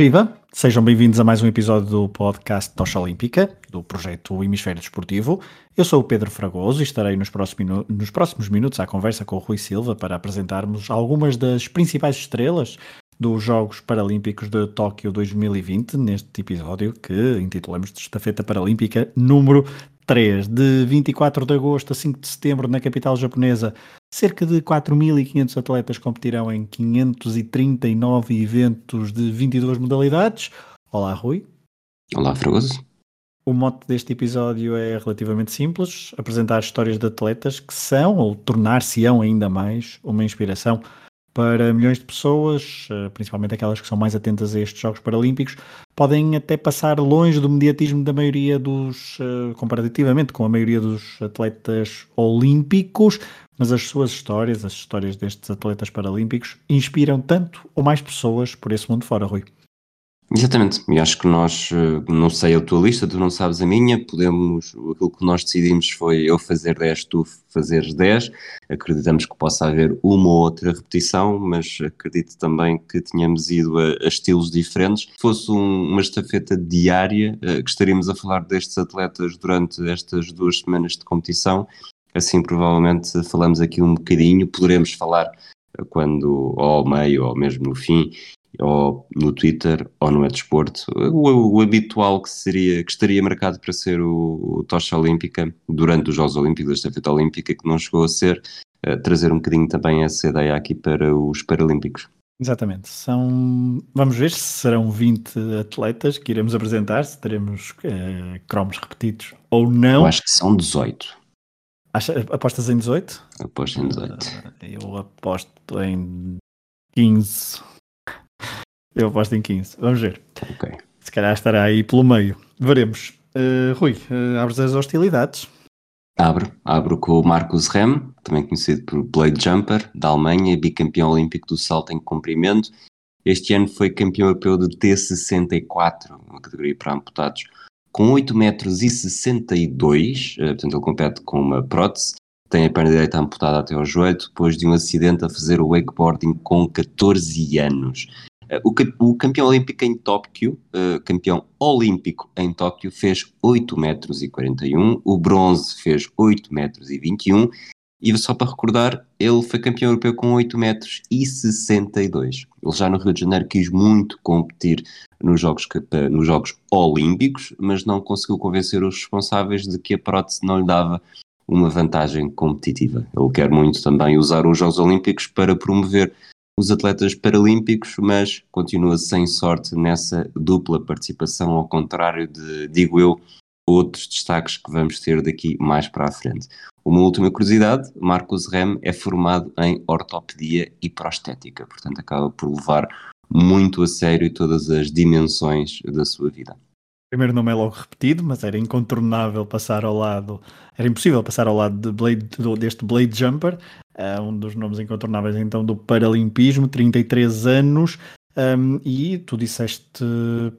Viva! Sejam bem-vindos a mais um episódio do podcast Tocha Olímpica, do projeto Hemisfério Desportivo. Eu sou o Pedro Fragoso e estarei nos próximos, nos próximos minutos à conversa com o Rui Silva para apresentarmos algumas das principais estrelas dos Jogos Paralímpicos de Tóquio 2020, neste episódio que intitulamos de Estafeta Paralímpica número 3, de 24 de agosto a 5 de setembro, na capital japonesa, cerca de 4.500 atletas competirão em 539 eventos de 22 modalidades. Olá, Rui. Olá, Fragoso. O mote deste episódio é relativamente simples: apresentar histórias de atletas que são, ou tornar-se-ão ainda mais, uma inspiração para milhões de pessoas, eh, principalmente aquelas que são mais atentas a estes Jogos Paralímpicos, podem até passar longe do mediatismo da maioria dos, eh, comparativamente com a maioria dos atletas olímpicos, mas as suas histórias, as histórias destes atletas paralímpicos, inspiram tanto ou mais pessoas por esse mundo fora, Rui. Exatamente, e acho que nós, eh, não sei a tua lista, tu não sabes a minha, podemos, aquilo que nós decidimos foi eu fazer 10, tu fazeres 10, acreditamos que possa haver uma ou outra repetição, mas acredito também que tínhamos ido a, a estilos diferentes. Se fosse um, uma estafeta diária, uh, que estaríamos a falar destes atletas durante estas duas semanas de competição, assim provavelmente falamos aqui um bocadinho, poderemos falar quando, ou ao meio, ou mesmo no fim, ou no Twitter ou no Desporto, o, o, habitual que seria que estaria marcado para ser o, o tocha olímpica durante os Jogos Olímpicos, esta estafeta olímpica que não chegou a ser, uh, trazer um bocadinho também essa ideia aqui para os Paralímpicos. Exatamente, são vamos ver se serão 20 atletas que iremos apresentar, se teremos uh, cromos repetidos ou não. Eu acho que são 18. Acha, apostas em 18? Aposto em 18. Uh, eh, eu aposto em 15. Eu aposto em 15. Vamos ver. Ok. Se calhar estará aí pelo meio. Veremos. Uh, Rui, uh, abres as hostilidades. Abro. Abro com o Marcus Rem, também conhecido por Blade Jumper, da Alemanha, bicampeão olímpico do salto em comprimento. Este ano foi campeão europeu de T64, uma categoria para amputados, com 8 metros e 62, uh, portanto ele compete com uma prótese, tem a perna direita amputada até ao joelho, depois de um acidente a fazer o wakeboarding com 14 anos. Eh, o, o, campeão olímpico em Tóquio, uh, campeão olímpico em Tóquio, fez 8 metros e 41, o bronze fez 8 metros e 21, e só para recordar, ele foi campeão europeu com 8 metros e 62. Ele já no Rio de Janeiro quis muito competir nos Jogos, nos jogos Olímpicos, mas não conseguiu convencer os responsáveis de que a prótese não lhe dava uma vantagem competitiva. Ele quer muito também usar os Jogos Olímpicos para promover os atletas paralímpicos, mas continua sem sorte nessa dupla participação, ao contrário de, digo eu, outros destaques que vamos ter daqui mais para a frente. Uma última curiosidade: Marcos Rem é formado em ortopedia e prostética, portanto, acaba por levar muito a sério todas as dimensões da sua vida. Primeiro nome é logo repetido, mas era incontornável passar ao lado, era impossível passar ao lado de Blade, deste Blade Jumper, uh, um dos nomes incontornáveis então do Paralimpismo, 33 anos, um, e tu disseste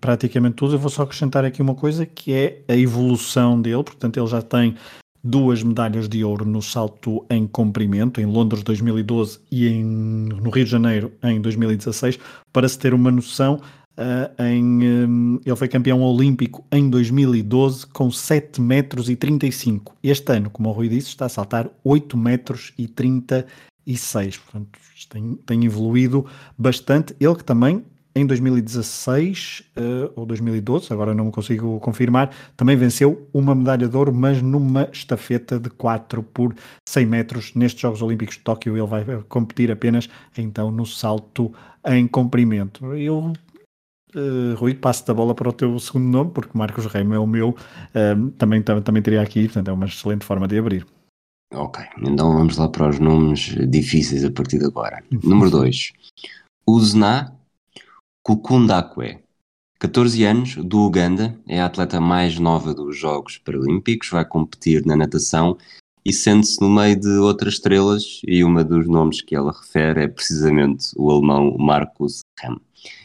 praticamente tudo. Eu vou só acrescentar aqui uma coisa que é a evolução dele. Portanto, ele já tem duas medalhas de ouro no salto em comprimento, em Londres 2012 e em, no Rio de Janeiro em 2016. Para se ter uma noção, Uh, em, um, ele foi campeão olímpico em 2012 com 7 metros e 35. Este ano, como o Rui disse, está a saltar 8 metros e 36. Portanto, tem, tem evoluído bastante. Ele que também em 2016 uh, ou 2012, agora não consigo confirmar, também venceu uma medalha de ouro, mas numa estafeta de 4 por 100 metros. Nestes Jogos Olímpicos de Tóquio ele vai competir apenas então no salto em comprimento. Eu Uh, Rui, passo a bola para o teu segundo nome, porque Marcos Reimo é o meu, uh, também, também teria aqui, portanto é uma excelente forma de abrir. Ok, então vamos lá para os nomes difíceis a partir de agora. Número 2, Uzna Kukundakwe, 14 anos, do Uganda, é a atleta mais nova dos Jogos Paralímpicos, vai competir na natação e sente-se no meio de outras estrelas e uma dos nomes que ela refere é precisamente o alemão Marcus Rem.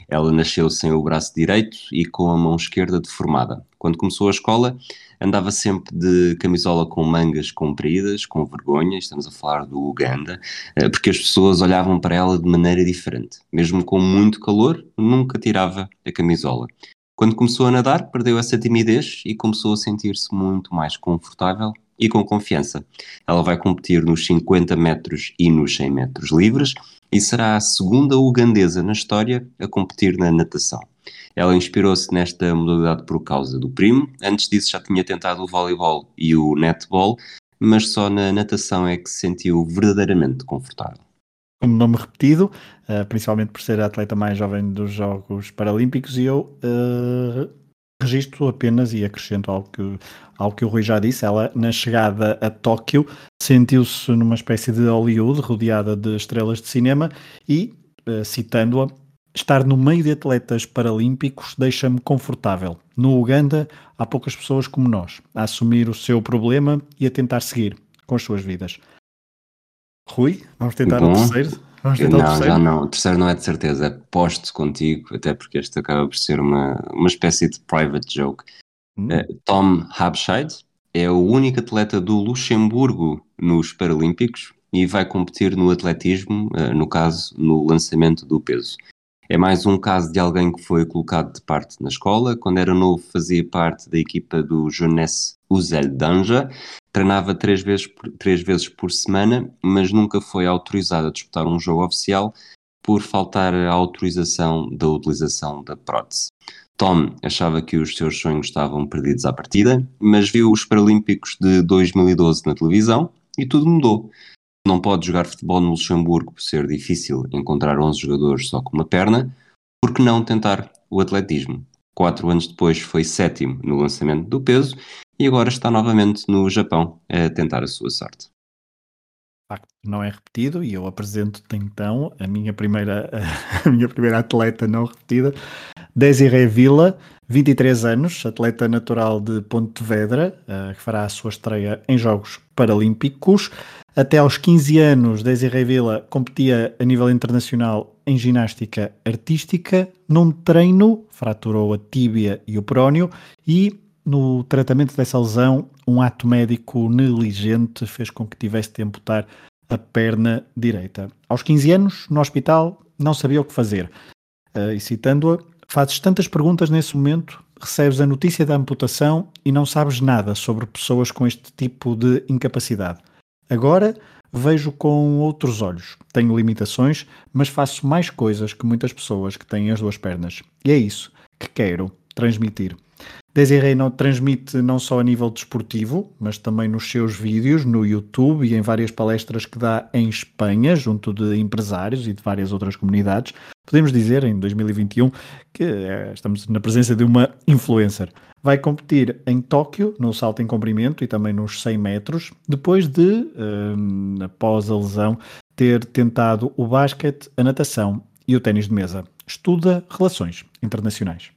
Ela nasceu sem o braço direito e com a mão esquerda deformada. Quando começou a escola, andava sempre de camisola com mangas compridas, com vergonha, estamos a falar do Uganda, eh, porque as pessoas olhavam para ela de maneira diferente. Mesmo com muito calor, nunca tirava a camisola. Quando começou a nadar, perdeu essa timidez e começou a sentir-se muito mais confortável e com confiança. Ela vai competir nos 50 metros e nos 100 metros livres e será a segunda ugandesa na história a competir na natação. Ela inspirou-se nesta modalidade por causa do primo. Antes disso já tinha tentado o voleibol e o netball, mas só na natação é que se sentiu verdadeiramente confortável. Um nome repetido, uh, principalmente por ser a atleta mais jovem dos Jogos Paralímpicos, e eu uh, registro apenas e acrescento algo que, algo que o Rui já disse. Ela, na chegada a Tóquio, sentiu-se numa espécie de Hollywood, rodeada de estrelas de cinema, e, uh, citando-a, estar no meio de atletas paralímpicos deixa-me confortável. No Uganda, há poucas pessoas como nós a assumir o seu problema e a tentar seguir com as suas vidas. Rui, vamos tentar Bom, o terceiro? Vamos tentar não, o terceiro? já não. O terceiro não é de certeza. Aposto contigo, até porque este acaba por ser uma, uma espécie de private joke. Hum. Uh, Tom Habscheid é o único atleta do Luxemburgo nos Paralímpicos e vai competir no atletismo, uh, no caso, no lançamento do peso. É mais um caso de alguém que foi colocado de parte na escola. Quando era novo, fazia parte da equipa do Jeunesse Uzel Danja. Treinava três vezes, por, três vezes por semana, mas nunca foi autorizado a disputar um jogo oficial por faltar a autorização da utilização da prótese. Tom achava que os seus sonhos estavam perdidos à partida, mas viu os Paralímpicos de 2012 na televisão e tudo mudou não pode jogar futebol no Luxemburgo por ser difícil encontrar 11 jogadores só com uma perna, por que não tentar o atletismo? Quatro anos depois foi sétimo no lançamento do peso e agora está novamente no Japão a tentar a sua sorte. Não é repetido e eu apresento-te então a minha primeira a minha primeira atleta não repetida, Desiree Villa, 23 anos, atleta natural de Pontevedra, uh, que fará a sua estreia em Jogos Paralímpicos. Até aos 15 anos, Desiree Villa competia a nível internacional em ginástica artística. Num treino, fraturou a tíbia e o prónio e no tratamento dessa lesão, um ato médico negligente fez com que tivesse de amputar a perna direita. Aos 15 anos, no hospital, não sabia o que fazer. Uh, e citando-a, fazes tantas perguntas nesse momento, recebes a notícia da amputação e não sabes nada sobre pessoas com este tipo de incapacidade. Agora vejo com outros olhos. Tenho limitações, mas faço mais coisas que muitas pessoas que têm as duas pernas. E é isso que quero transmitir. Desiree não transmite não só a nível desportivo, mas também nos seus vídeos no YouTube e em várias palestras que dá em Espanha, junto de empresários e de várias outras comunidades. Podemos dizer, em 2021, que é, estamos na presença de uma influencer. Vai competir em Tóquio, no salto em comprimento e também nos 100 metros, depois de, um, após a lesão, ter tentado o basquete, a natação e o ténis de mesa. Estuda relações internacionais.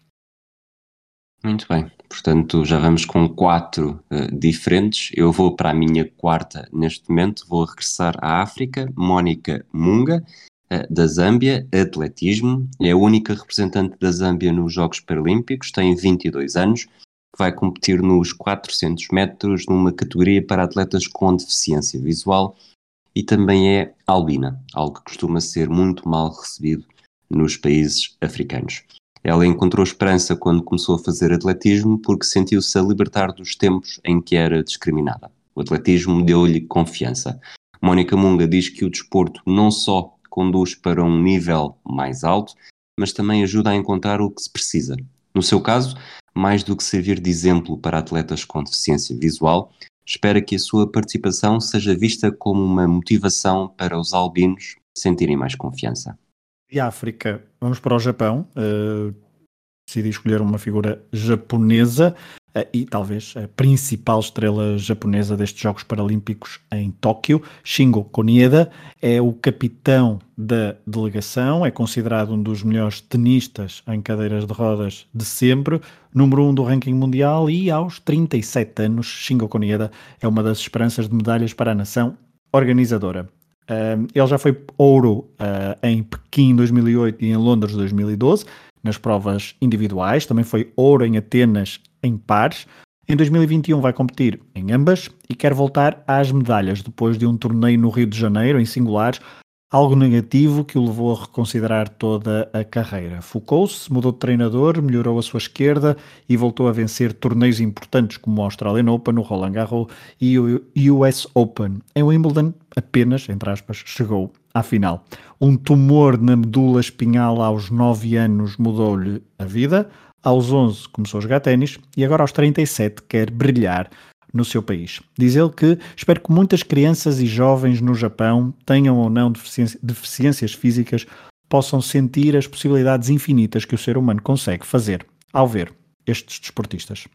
Muito bem, portanto já vamos com quatro uh, diferentes. Eu vou para a minha quarta neste momento, vou regressar à África. Mónica Munga, uh, da Zâmbia, atletismo, é a única representante da Zâmbia nos Jogos Paralímpicos, tem 22 anos, vai competir nos 400 metros numa categoria para atletas com deficiência visual e também é albina, algo que costuma ser muito mal recebido nos países africanos. Ela encontrou esperança quando começou a fazer atletismo porque sentiu-se a libertar dos tempos em que era discriminada. O atletismo deu-lhe confiança. Mónica Munga diz que o desporto não só conduz para um nível mais alto, mas também ajuda a encontrar o que se precisa. No seu caso, mais do que servir de exemplo para atletas com deficiência visual, espera que a sua participação seja vista como uma motivação para os albinos sentirem mais confiança de África, vamos para o Japão. Uh, decidi escolher uma figura japonesa. eh, e talvez a principal estrela japonesa destes Jogos Paralímpicos em Tóquio, Shingo Konieda, é o capitão da delegação, é considerado um dos melhores tenistas em cadeiras de rodas de sempre, número 1 um do ranking mundial e aos 37 anos, Shingo Konieda é uma das esperanças de medalhas para a nação organizadora. Uh, ele já foi ouro uh, em Pequim 2008 e em Londres 2012, nas provas individuais. Também foi ouro em Atenas em pares. Em 2021 vai competir em ambas e quer voltar às medalhas depois de um torneio no Rio de Janeiro em singulares, algo negativo que o levou a reconsiderar toda a carreira. Focou-se, mudou de treinador, melhorou a sua esquerda e voltou a vencer torneios importantes como o Australian Open, o Roland Garros e o US Open. Em Wimbledon, apenas, entre aspas, chegou à final. Um tumor na medula espinhal aos 9 anos mudou-lhe a vida, aos 11 começou a jogar ténis e agora aos 37 quer brilhar no seu país. Diz ele que espero que muitas crianças e jovens no Japão, tenham ou não deficiências físicas, possam sentir as possibilidades infinitas que o ser humano consegue fazer ao ver estes desportistas.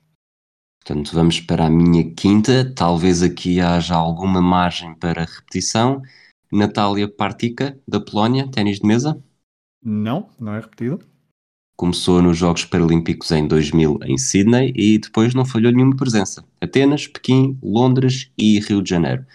Portanto, vamos para a minha quinta. Talvez aqui haja alguma margem para repetição. Natália Partica, da Polónia, ténis de mesa? Não, não é repetido. Começou nos Jogos Paralímpicos em 2000 em Sydney e depois não falhou nenhuma presença. Atenas, Pequim, Londres e Rio de Janeiro.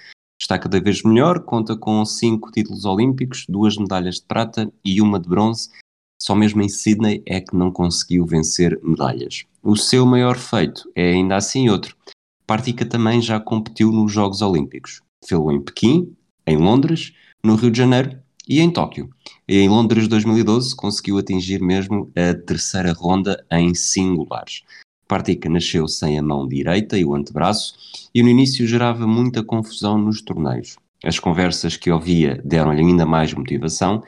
Está cada vez melhor, conta com cinco títulos olímpicos, duas medalhas de prata e uma de bronze. Só mesmo em Sydney é que não conseguiu vencer medalhas. O seu maior feito é ainda assim outro. Partica também já competiu nos Jogos Olímpicos. Fê-lo em Pequim, em Londres, no Rio de Janeiro e em Tóquio. Em Londres 2012 conseguiu atingir mesmo a terceira ronda em singulares. Partica nasceu sem a mão direita e o antebraço e no início gerava muita confusão nos torneios. As conversas que ouvia deram-lhe ainda mais motivação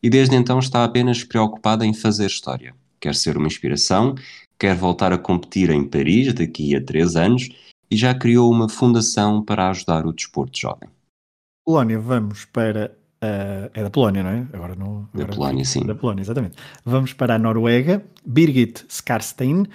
e desde então está apenas preocupada em fazer história. Quer ser uma inspiração, quer voltar a competir em Paris daqui a três anos e já criou uma fundação para ajudar o desporto jovem. Polónia, vamos para. Uh, é da Polónia, não é? Agora não. Agora, da Polónia, sim. Da Polónia, exatamente. Vamos para a Noruega. Birgit Skarstein,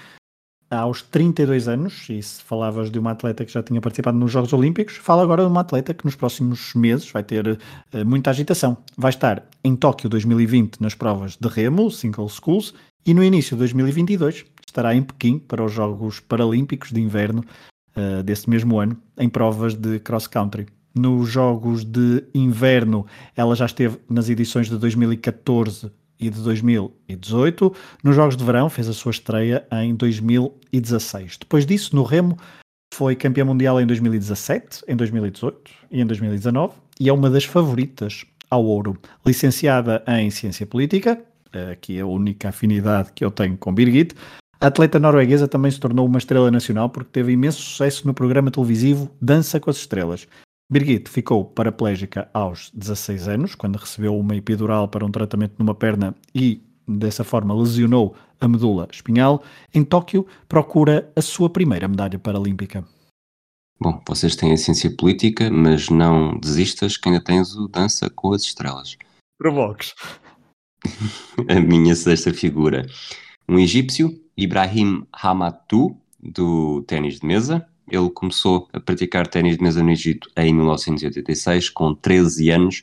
aos 32 anos, e se falavas de uma atleta que já tinha participado nos Jogos Olímpicos, fala agora de uma atleta que nos próximos meses vai ter uh, muita agitação. Vai estar em Tóquio 2020 nas provas de remo, Single Schools, e no início de 2022 estará em Pequim para os Jogos Paralímpicos de Inverno uh, desse mesmo ano, em provas de cross-country nos Jogos de Inverno, ela já esteve nas edições de 2014 e de 2018. Nos Jogos de Verão, fez a sua estreia em 2016. Depois disso, no Remo, foi campeã mundial em 2017, em 2018 e em 2019 e é uma das favoritas ao ouro. Licenciada em Ciência Política, aqui é a única afinidade que eu tenho com Birgit, a atleta norueguesa também se tornou uma estrela nacional porque teve imenso sucesso no programa televisivo Dança com as Estrelas. Birgit ficou paraplégica aos 16 anos, quando recebeu uma epidural para um tratamento numa perna e, dessa forma, lesionou a medula espinhal. Em Tóquio, procura a sua primeira medalha paralímpica. Bom, vocês têm a ciência política, mas não desistas que ainda tens o Dança com as Estrelas. Provoques. a minha sexta figura. Um egípcio, Ibrahim Hamatou, do ténis de mesa, ele começou a praticar ténis de mesa no Egito em 1986, com 13 anos,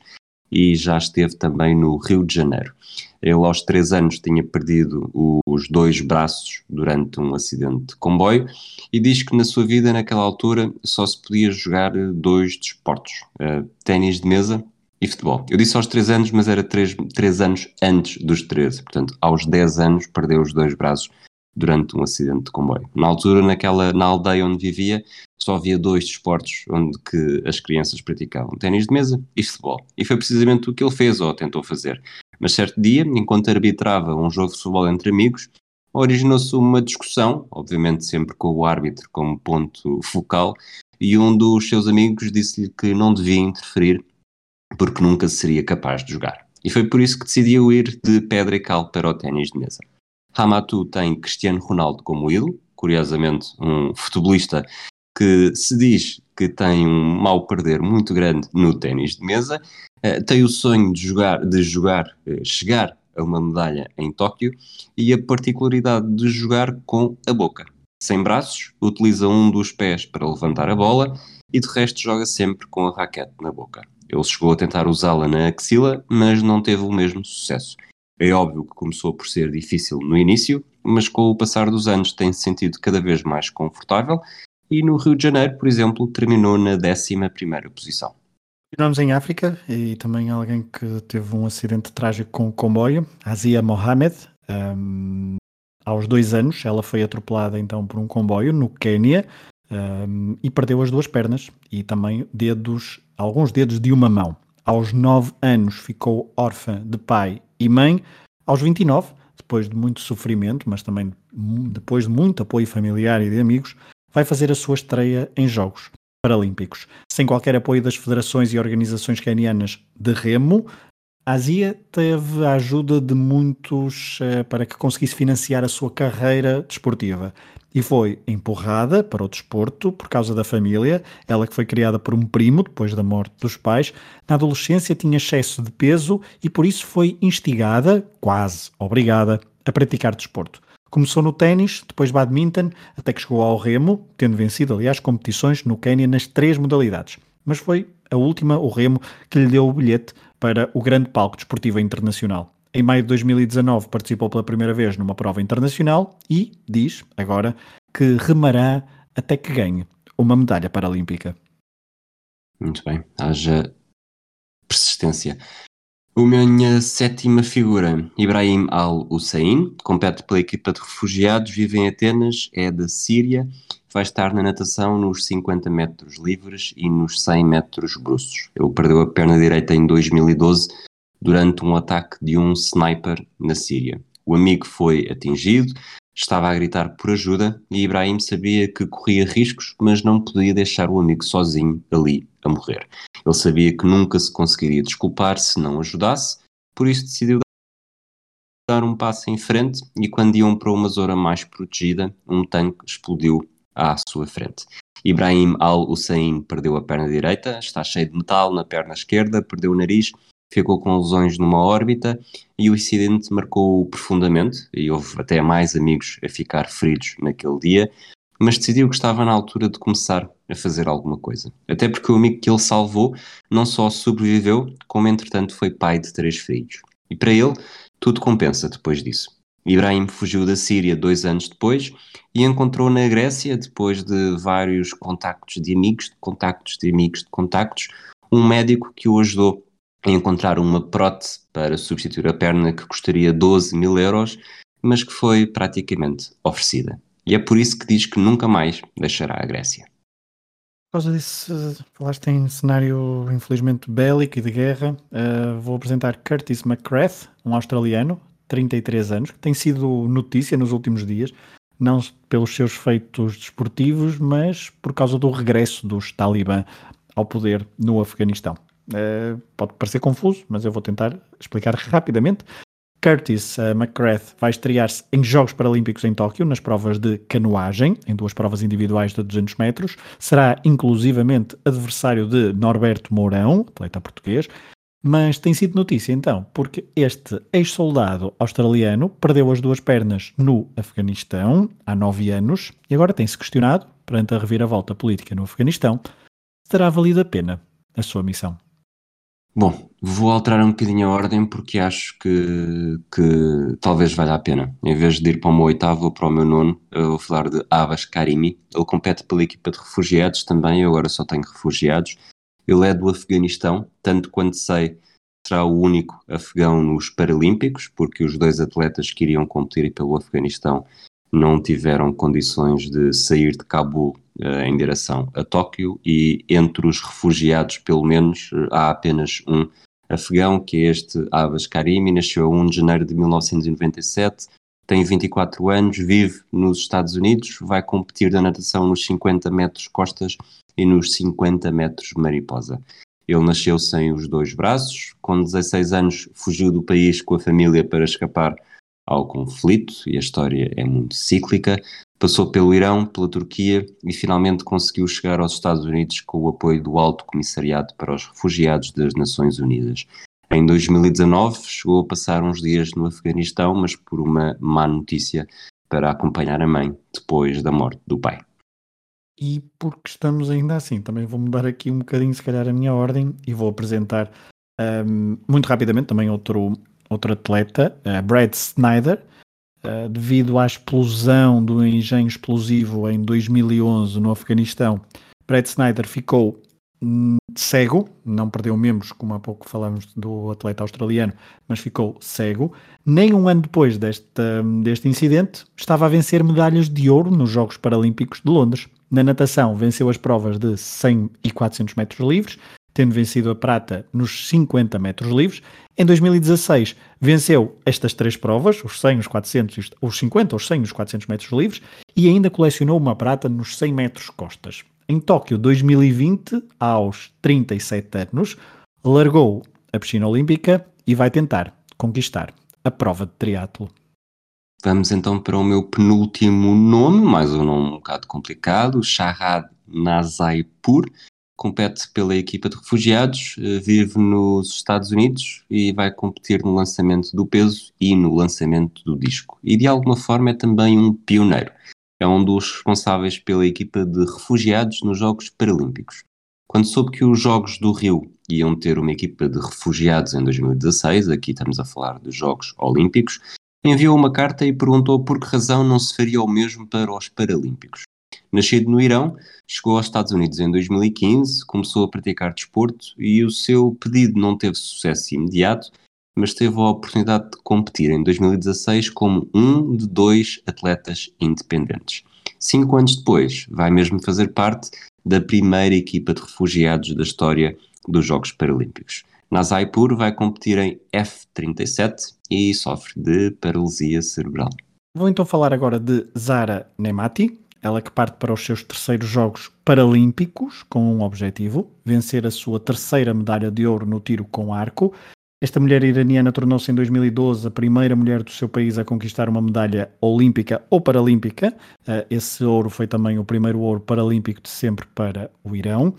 e já esteve também no Rio de Janeiro. Ele, aos 3 anos, tinha perdido os dois braços durante um acidente de comboio e diz que na sua vida, naquela altura, só se podia jogar dois desportos: uh, ténis de mesa e futebol. Eu disse aos 3 anos, mas era 3, 3 anos antes dos 13. Portanto, aos 10 anos, perdeu os dois braços durante um acidente de comboio. Na altura, naquela, na aldeia onde vivia, só havia dois desportos onde que as crianças praticavam, ténis de mesa e futebol. E foi precisamente o que ele fez ou tentou fazer. Mas certo dia, enquanto arbitrava um jogo de futebol entre amigos, originou-se uma discussão, obviamente sempre com o árbitro como ponto focal, e um dos seus amigos disse-lhe que não devia interferir porque nunca seria capaz de jogar. E foi por isso que decidiu ir de pedra e cal para o ténis de mesa. Ramatu tem Cristiano Ronaldo como ídolo, curiosamente um futebolista que se diz que tem um mal perder muito grande no ténis de mesa, uh, tem o sonho de jogar, de jogar, uh, chegar a uma medalha em Tóquio e a particularidade de jogar com a boca. Sem braços, utiliza um dos pés para levantar a bola e de resto joga sempre com a raquete na boca. Ele chegou a tentar usá-la na axila, mas não teve o mesmo sucesso. É óbvio que começou por ser difícil no início, mas com o passar dos anos tem-se sentido cada vez mais confortável e no Rio de Janeiro, por exemplo, terminou na 11 posição. Continuamos em África e também alguém que teve um acidente trágico com o comboio, Azia Mohamed. Um, aos dois anos, ela foi atropelada então por um comboio no Quênia um, e perdeu as duas pernas e também dedos, alguns dedos de uma mão. Aos nove anos ficou órfã de pai e mãe. Aos 29, depois de muito sofrimento, mas também depois de muito apoio familiar e de amigos, vai fazer a sua estreia em Jogos Paralímpicos. Sem qualquer apoio das federações e organizações kenianas de remo, a Azia teve a ajuda de muitos uh, para que conseguisse financiar a sua carreira desportiva. E foi empurrada para o desporto por causa da família, ela que foi criada por um primo depois da morte dos pais. Na adolescência tinha excesso de peso e por isso foi instigada, quase obrigada, a praticar desporto. Começou no ténis, depois badminton, até que chegou ao remo, tendo vencido, aliás, competições no Quênia nas três modalidades. Mas foi a última, o remo, que lhe deu o bilhete para o grande palco desportivo internacional. Em maio de 2019 participou pela primeira vez numa prova internacional e diz, agora, que remará até que ganhe uma medalha paralímpica. Muito bem, haja persistência. A minha sétima figura, Ibrahim Al-Hussein, compete pela equipa de refugiados, vive em Atenas, é da Síria, vai estar na natação nos 50 metros livres e nos 100 metros bruscos. Ele perdeu a perna direita em 2012 durante um ataque de um sniper na Síria. O amigo foi atingido, estava a gritar por ajuda e Ibrahim sabia que corria riscos, mas não podia deixar o amigo sozinho ali a morrer. Ele sabia que nunca se conseguiria desculpar se não ajudasse, por isso decidiu dar um passo em frente e quando iam para uma zona mais protegida, um tanque explodiu à sua frente. Ibrahim Al-Hussein perdeu a perna direita, está cheio de metal na perna esquerda, perdeu o nariz ficou com lesões numa órbita e o incidente marcou-o profundamente e houve até mais amigos a ficar feridos naquele dia, mas decidiu que estava na altura de começar a fazer alguma coisa. Até porque o amigo que ele salvou não só sobreviveu, como entretanto foi pai de três filhos. E para ele, tudo compensa depois disso. Ibrahim fugiu da Síria dois anos depois e encontrou na Grécia, depois de vários contactos de amigos, de contactos de amigos, de contactos, um médico que o ajudou encontrar uma prótese para substituir a perna que custaria 12 mil euros, mas que foi praticamente oferecida. E é por isso que diz que nunca mais deixará a Grécia. Por causa disso, falaste em cenário infelizmente bélico e de guerra, uh, vou apresentar Curtis McCrath, um australiano, 33 anos, que tem sido notícia nos últimos dias, não pelos seus feitos desportivos, mas por causa do regresso dos talibã ao poder no Afeganistão. Uh, pode parecer confuso, mas eu vou tentar explicar rapidamente. Curtis uh, vai estrear-se em Jogos Paralímpicos em Tóquio, nas provas de canoagem, em duas provas individuais de 200 metros. Será inclusivamente adversário de Norberto Mourão, atleta português, mas tem sido notícia então, porque este ex-soldado australiano perdeu as duas pernas no Afeganistão há nove anos e agora tem-se questionado, perante a reviravolta política no Afeganistão, se terá valido a pena a sua missão. Bom, vou alterar um bocadinho a ordem porque acho que, que talvez valha a pena. Em vez de ir para o meu oitavo ou para o meu nono, eu vou falar de Abbas Karimi. Ele compete pela equipa de refugiados também, eu agora só tenho refugiados. Ele é do Afeganistão, tanto quanto sei, será o único afegão nos Paralímpicos, porque os dois atletas que iriam competir pelo Afeganistão não tiveram condições de sair de uh, em direção a Tóquio e entre os refugiados, pelo menos, uh, há apenas um afegão, que é este Abbas Karimi, nasceu a 1 de janeiro de 1997, tem 24 anos, vive nos Estados Unidos, vai competir na natação nos 50 metros costas e nos 50 metros mariposa. Ele nasceu sem os dois braços, com 16 anos fugiu do país com a família para escapar ao conflito, e a história é muito cíclica. Passou pelo Irão, pela Turquia e finalmente conseguiu chegar aos Estados Unidos com o apoio do Alto Comissariado para os Refugiados das Nações Unidas. Em 2019 chegou a passar uns dias no Afeganistão, mas por uma má notícia para acompanhar a mãe depois da morte do pai. E porque estamos ainda assim, também vou mudar aqui um bocadinho, se calhar, a minha ordem e vou apresentar um, muito rapidamente também outro, outro atleta, uh, Brad Snyder, uh, devido à explosão do engenho explosivo em 2011 no Afeganistão. Brad Snyder ficou hum, cego, não perdeu membros, como há pouco falamos do atleta australiano, mas ficou cego. Nem um ano depois deste, deste incidente, estava a vencer medalhas de ouro nos Jogos Paralímpicos de Londres. Na natação, venceu as provas de 100 e 400 metros livres, tendo vencido a prata nos 50 metros livres. Em 2016, venceu estas três provas, os 100, os 400, os 50, os 100 e os 400 metros livres, e ainda colecionou uma prata nos 100 metros costas. Em Tóquio 2020, aos 37 anos, largou a piscina olímpica e vai tentar conquistar a prova de triatlo. Vamos então para o meu penúltimo nome, mais um nome um bocado complicado, Shahad Nazaipur. Compete pela equipa de refugiados, eh, vive nos Estados Unidos e vai competir no lançamento do peso e no lançamento do disco. E de alguma forma é também um pioneiro. É um dos responsáveis pela equipa de refugiados nos Jogos Paralímpicos. Quando soube que os Jogos do Rio iam ter uma equipa de refugiados em 2016, aqui estamos a falar dos Jogos Olímpicos, enviou uma carta e perguntou por que razão não se faria o mesmo para os Paralímpicos. Nascido no Irão, chegou aos Estados Unidos em 2015, começou a praticar desporto e o seu pedido não teve sucesso imediato, mas teve a oportunidade de competir em 2016 como um de dois atletas independentes. Cinco anos depois, vai mesmo fazer parte da primeira equipa de refugiados da história dos Jogos Paralímpicos. Nazaipur vai competir em F37 e sofre de paralisia cerebral. Vou então falar agora de Zara Nemati, ela que parte para os seus terceiros Jogos Paralímpicos com um objetivo, vencer a sua terceira medalha de ouro no tiro com arco. Esta mulher iraniana tornou-se em 2012 a primeira mulher do seu país a conquistar uma medalha olímpica ou paralímpica. Eh, esse ouro foi também o primeiro ouro paralímpico de sempre para o Irão.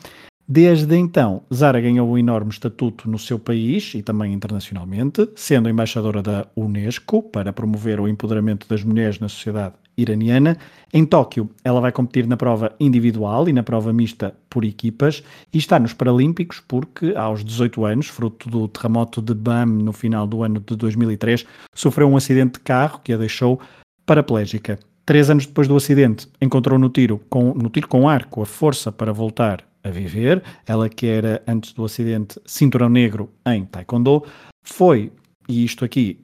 Desde então, Zara ganhou um enorme estatuto no seu país e também internacionalmente, sendo embaixadora da Unesco para promover o empoderamento das mulheres na sociedade iraniana. Em Tóquio, ela vai competir na prova individual e na prova mista por equipas e está nos Paralímpicos porque, aos 18 anos, fruto do terremoto de Bam no final do ano de 2003, sofreu um acidente de carro que a deixou paraplégica. Três anos depois do acidente, encontrou no tiro com, no tiro com arco a força para voltar a viver. Ela que era, antes do acidente, cinturão negro em Taekwondo, foi, e isto aqui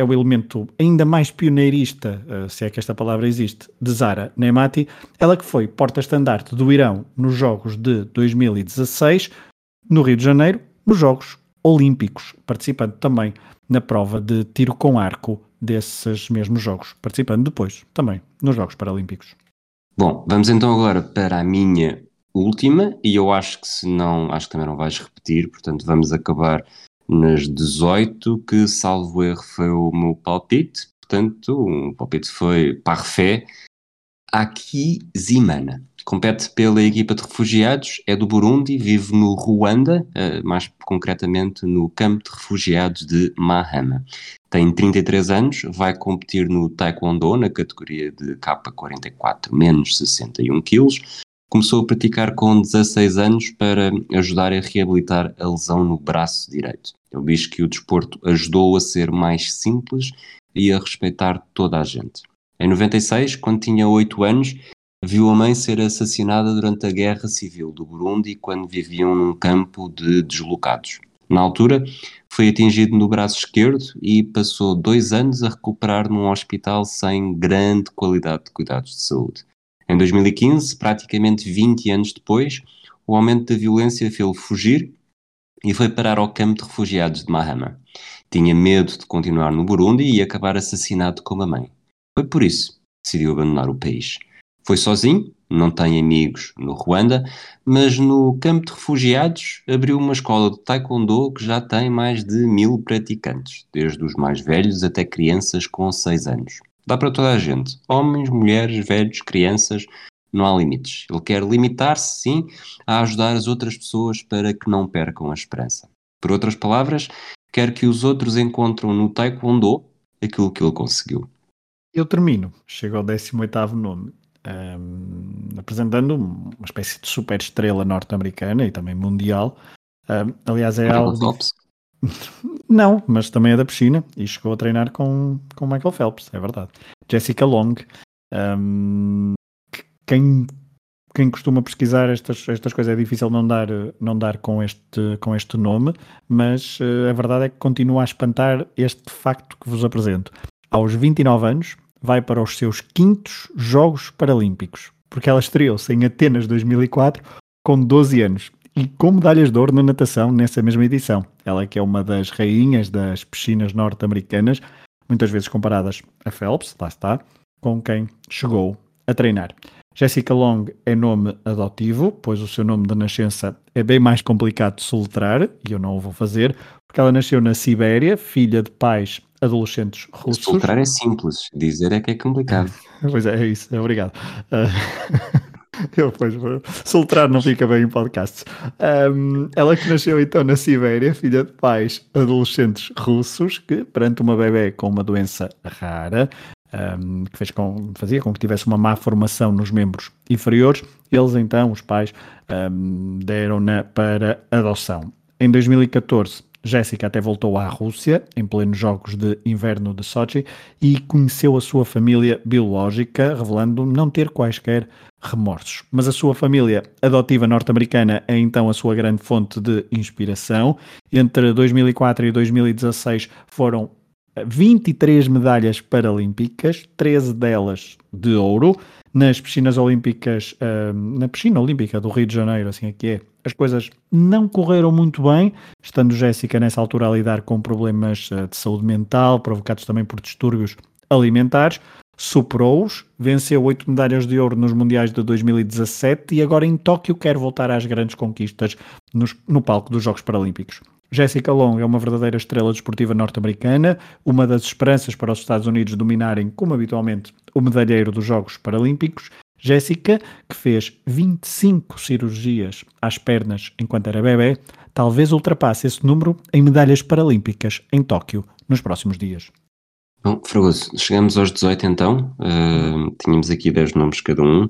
é o elemento ainda mais pioneirista, eh, se é que esta palavra existe, de Zara Nemati, ela que foi porta-estandarte do Irão nos Jogos de 2016, no Rio de Janeiro, nos Jogos Olímpicos, participando também na prova de tiro com arco desses mesmos Jogos, participando depois também nos Jogos Paralímpicos. Bom, vamos então agora para a minha última, e eu acho que se não, acho que também não vais repetir, portanto vamos acabar nas 18, que salvo erro foi o meu palpite, portanto o palpite foi Parfait, Aki Zimana. Compete pela equipa de refugiados, é do Burundi, vive no Ruanda, eh, mais concretamente no campo de refugiados de Mahama. Tem 33 anos, vai competir no Taekwondo na categoria de K44 menos 61 quilos, Começou a praticar com 16 anos para ajudar a reabilitar a lesão no braço direito. Ele diz que o desporto ajudou a ser mais simples e a respeitar toda a gente. Em 96, quando tinha 8 anos, viu a mãe ser assassinada durante a Guerra Civil do Burundi quando viviam num campo de deslocados. Na altura, foi atingido no braço esquerdo e passou dois anos a recuperar num hospital sem grande qualidade de cuidados de saúde. Em 2015, praticamente 20 anos depois, o aumento da violência fez-o fugir e foi parar ao campo de refugiados de Mahama. Tinha medo de continuar no Burundi e acabar assassinado como a mãe. Foi por isso que decidiu abandonar o país. Foi sozinho, não tem amigos no Ruanda, mas no campo de refugiados abriu uma escola de taekwondo que já tem mais de mil praticantes, desde os mais velhos até crianças com 6 anos. Dá para toda a gente. Homens, mulheres, velhos, crianças, não há limites. Ele quer limitar-se, sim, a ajudar as outras pessoas para que não percam a esperança. Por outras palavras, quer que os outros encontrem no Taekwondo aquilo que ele conseguiu. Eu termino, chego ao 18 nome, um, apresentando uma espécie de super estrela norte-americana e também mundial. Um, aliás, é Michael algo. Phelps. Não, mas também é da piscina e chegou a treinar com, com Michael Phelps, é verdade. Jessica Long. Um, quem, quem costuma pesquisar estas, estas coisas é difícil não dar, não dar com, este, com este nome, mas uh, a verdade é que continua a espantar este facto que vos apresento. Aos 29 anos, vai para os seus quintos Jogos Paralímpicos, porque ela estreou-se em Atenas 2004 com 12 anos e com medalhas de ouro na natação nessa mesma edição. Ela que é uma das rainhas das piscinas norte-americanas, muitas vezes comparadas a Phelps, lá está, com quem chegou a treinar. Jessica Long é nome adotivo, pois o seu nome de nascença é bem mais complicado de soletrar, e eu não o vou fazer, porque ela nasceu na Sibéria, filha de pais adolescentes russos. Soltar é simples, dizer é que é complicado. pois é, é isso, obrigado. Uh... Eu, pois, soltar não fica bem em podcasts. Um, ela que nasceu então na Sibéria, filha de pais adolescentes russos, que perante uma bebê com uma doença rara, um, que fez com, fazia com que tivesse uma má formação nos membros inferiores, eles então, os pais, um, deram-na para adoção. Em 2014, Jéssica até voltou à Rússia, em plenos Jogos de Inverno de Sochi, e conheceu a sua família biológica, revelando não ter quaisquer remorsos. Mas a sua família adotiva norte-americana é então a sua grande fonte de inspiração. Entre 2004 e 2016 foram 23 medalhas paralímpicas, 13 delas de ouro. Nas piscinas olímpicas, uh, na piscina olímpica do Rio de Janeiro, assim aqui é, as coisas não correram muito bem, estando Jéssica nessa altura a lidar com problemas uh, de saúde mental, provocados também por distúrbios alimentares. Superou-os, venceu oito medalhas de ouro nos Mundiais de 2017 e agora em Tóquio quer voltar às grandes conquistas nos, no palco dos Jogos Paralímpicos. Jessica Long é uma verdadeira estrela desportiva norte-americana, uma das esperanças para os Estados Unidos dominarem, como habitualmente, o medalheiro dos Jogos Paralímpicos. Jessica, que fez 25 cirurgias às pernas enquanto era bebê, talvez ultrapasse esse número em medalhas paralímpicas em Tóquio nos próximos dias. Bom, Fragoso, chegamos aos 18 então, uh, tínhamos aqui 10 nomes cada um.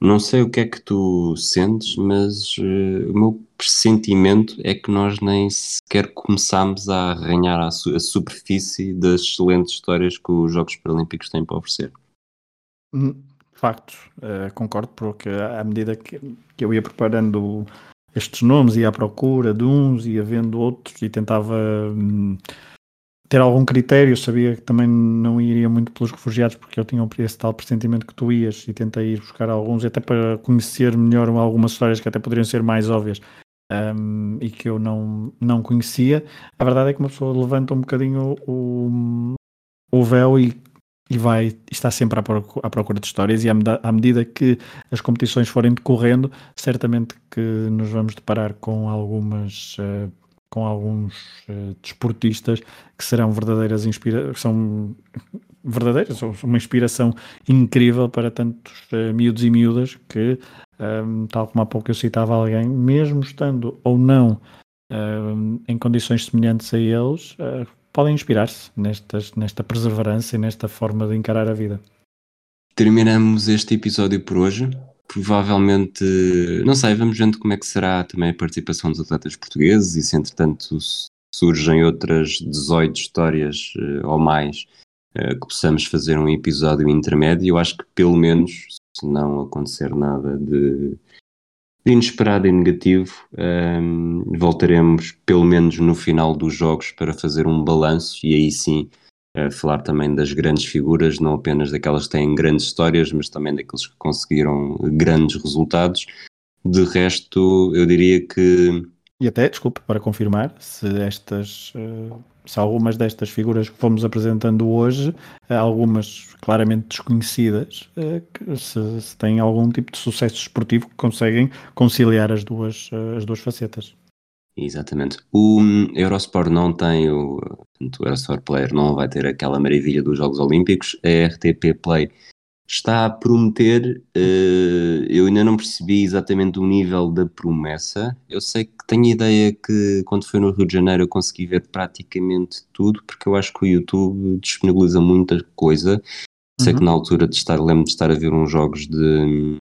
Não sei o que é que tu sentes, mas uh, o meu pressentimento é que nós nem sequer começámos a arranhar a, su a superfície das excelentes histórias que os Jogos Paralímpicos têm para oferecer. Facto, uh, concordo, porque à medida que, que eu ia preparando estes nomes, ia à procura de uns, ia vendo outros e tentava. Hum, ter algum critério, sabia que também não iria muito pelos refugiados, porque eu tinha esse tal pressentimento que tu ias e tentei ir buscar alguns, até para conhecer melhor algumas histórias que até poderiam ser mais óbvias um, e que eu não, não conhecia. A verdade é que uma pessoa levanta um bocadinho o, o véu e, e vai está sempre à procura, à procura de histórias. E à, à medida que as competições forem decorrendo, certamente que nos vamos deparar com algumas uh, com alguns uh, desportistas que serão verdadeiras inspirações, são verdadeiras, são uma inspiração incrível para tantos uh, miúdos e miúdas que, um, ehm, tal como há pouco eu citava alguém, mesmo estando ou não uh, em condições semelhantes a eles, uh, podem inspirar-se nesta perseverança e nesta forma de encarar a vida. Terminamos este episódio por hoje provavelmente, não sei, vamos vendo como é que será também a participação dos atletas portugueses e se entretanto surgem outras 18 histórias uh, ou mais uh, que possamos fazer um episódio intermédio. Eu acho que pelo menos, se não acontecer nada de inesperado e negativo, um, voltaremos pelo menos no final dos jogos para fazer um balanço e aí sim falar também das grandes figuras, não apenas daquelas que têm grandes histórias, mas também daqueles que conseguiram grandes resultados. De resto, eu diria que. E até, desculpe, para confirmar, se estas. Eh, se algumas destas figuras que fomos apresentando hoje, eh, algumas claramente desconhecidas, eh, se, se têm algum tipo de sucesso esportivo que conseguem conciliar as duas, as duas facetas. Exatamente. O Eurosport não tem o, o Eurosport Player não vai ter aquela maravilha dos Jogos Olímpicos. A RTP Play está a prometer, uh, eu ainda não percebi exatamente o nível da promessa. Eu sei que tenho ideia que quando foi no Rio de Janeiro eu consegui ver praticamente tudo, porque eu acho que o YouTube disponibiliza muita coisa. Sei que na altura de estar, lembro de estar a ver uns jogos de,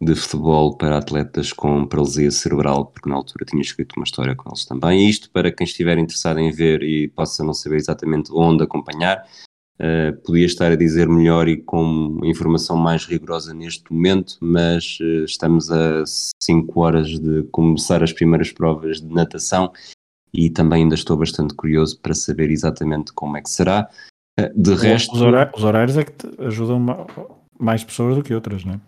de futebol para atletas com paralisia cerebral, porque na altura tinha escrito uma história com eles também. Isto para quem estiver interessado em ver e possa não saber exatamente onde acompanhar, uh, podia estar a dizer melhor e com informação mais rigorosa neste momento, mas uh, estamos a 5 horas de começar as primeiras provas de natação e também ainda estou bastante curioso para saber exatamente como é que será. Eh, de resto. Os horários, os horários é que ajudam mais pessoas do que outras, não é?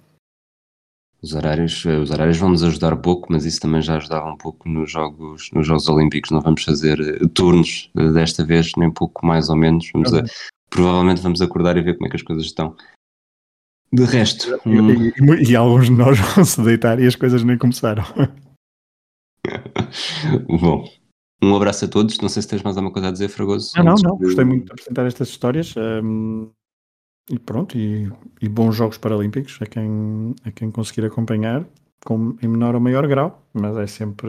Os horários, eh, os horários vão nos ajudar pouco, mas isso também já ajudava um pouco nos Jogos, nos jogos Olímpicos. Não vamos fazer eh, turnos desta vez, nem pouco mais ou menos. Vamos a, provavelmente vamos acordar e ver como é que as coisas estão. De resto. E, hum... e, e alguns de nós vão se deitar e as coisas nem começaram. Bom, um abraço a todos. Não sei se tens mais alguma coisa a dizer, Fragoso. Não, não, não. Gostei muito de apresentar estas histórias. Um, e pronto, e, e, bons Jogos Paralímpicos a quem, a quem conseguir acompanhar, com, em menor ou maior grau. Mas é sempre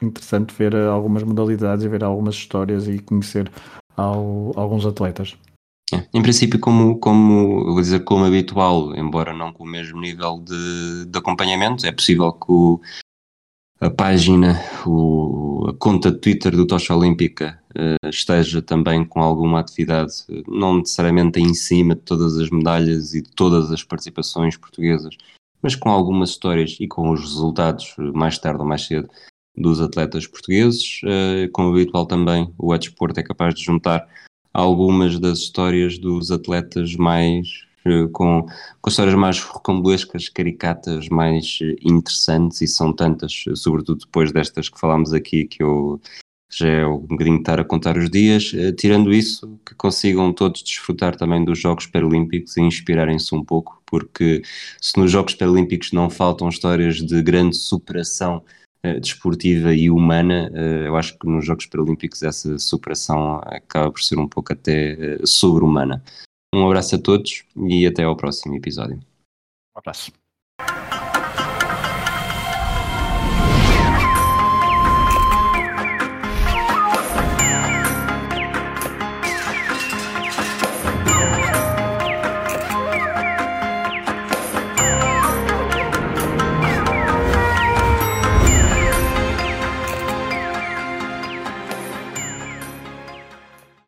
interessante ver algumas modalidades e ver algumas histórias e conhecer ao, alguns atletas. É, em princípio, como, como, vou dizer, como habitual, embora não com o mesmo nível de, de acompanhamento, é possível que o, a página, o, a conta de Twitter do Tocha Olímpica uh, esteja também com alguma atividade, não necessariamente em cima de todas as medalhas e de todas as participações portuguesas, mas com algumas histórias e com os resultados, mais tarde ou mais cedo, dos atletas portugueses. Uh, como habitual também, o Edsport é capaz de juntar algumas das histórias dos atletas mais eh, com, com histórias mais rocambolescas, caricatas, mais eh, interessantes, e são tantas, eh, sobretudo depois destas que falámos aqui, que eu já é um bocadinho estar a contar os dias. Tirando isso, que consigam todos desfrutar também dos Jogos Paralímpicos e inspirarem-se um pouco, porque se nos Jogos Paralímpicos não faltam histórias de grande superação desportiva e humana, eu acho que nos Jogos Paralímpicos essa superação acaba por ser um pouco até sobre-humana. Um abraço a todos e até ao próximo episódio. Um abraço.